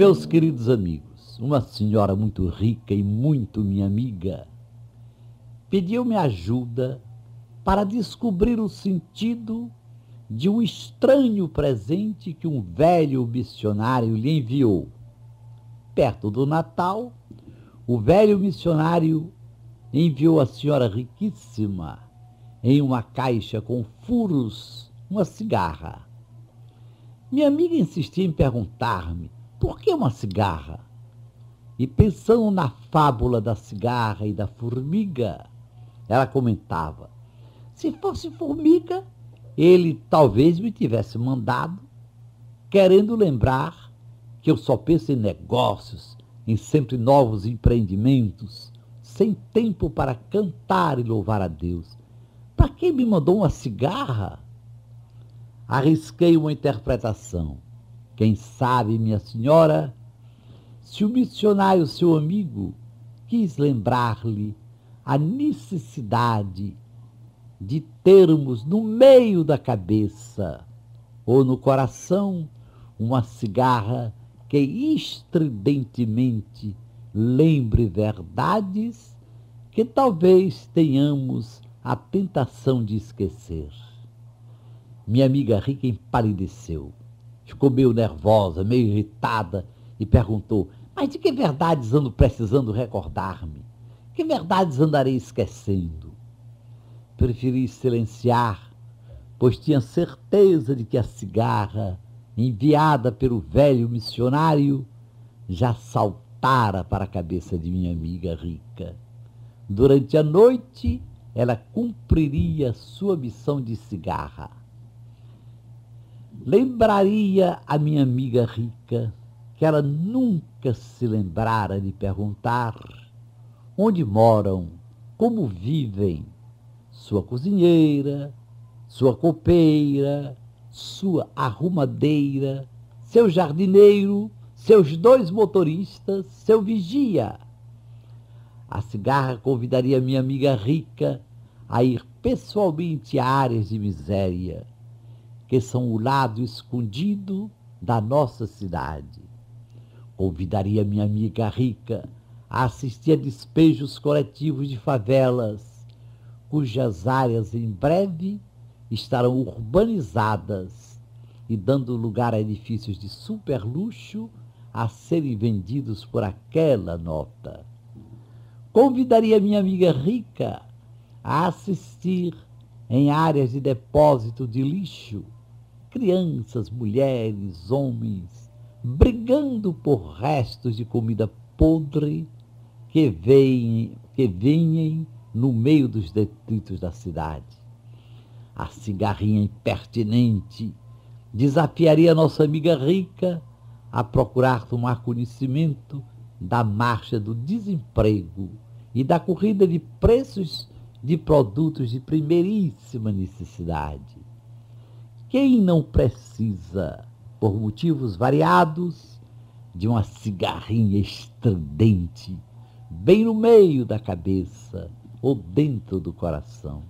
Meus queridos amigos, uma senhora muito rica e muito minha amiga pediu-me ajuda para descobrir o sentido de um estranho presente que um velho missionário lhe enviou. Perto do Natal, o velho missionário enviou à senhora riquíssima, em uma caixa com furos, uma cigarra. Minha amiga insistia em perguntar-me por que uma cigarra? E pensando na fábula da cigarra e da formiga, ela comentava: se fosse formiga, ele talvez me tivesse mandado, querendo lembrar que eu só penso em negócios, em sempre novos empreendimentos, sem tempo para cantar e louvar a Deus. Para que me mandou uma cigarra? Arrisquei uma interpretação. Quem sabe, minha senhora, se o missionário, seu amigo, quis lembrar-lhe a necessidade de termos no meio da cabeça ou no coração uma cigarra que estridentemente lembre verdades que talvez tenhamos a tentação de esquecer. Minha amiga rica empalideceu, ficou meio nervosa, meio irritada e perguntou: Mas de que verdades ando precisando recordar-me? Que verdades andarei esquecendo? Preferi silenciar, pois tinha certeza de que a cigarra, enviada pelo velho missionário, já saltara para a cabeça de minha amiga rica. Durante a noite, ela cumpriria sua missão de cigarra. Lembraria a minha amiga rica que ela nunca se lembrara de perguntar onde moram, como vivem sua cozinheira, sua copeira, sua arrumadeira, seu jardineiro, seus dois motoristas, seu vigia. A cigarra convidaria minha amiga rica a ir pessoalmente a áreas de miséria, que são o lado escondido da nossa cidade. Convidaria minha amiga rica a assistir a despejos coletivos de favelas, cujas áreas em breve estarão urbanizadas e dando lugar a edifícios de superluxo a serem vendidos por aquela nota. Convidaria minha amiga rica a assistir em áreas de depósito de lixo crianças, mulheres, homens, brigando por restos de comida podre que vêm que venham no meio dos detritos da cidade. A cigarrinha impertinente desafiaria nossa amiga rica a procurar tomar conhecimento da marcha do desemprego e da corrida de preços de produtos de primeiríssima necessidade. Quem não precisa, por motivos variados, de uma cigarrinha estridente, bem no meio da cabeça ou dentro do coração?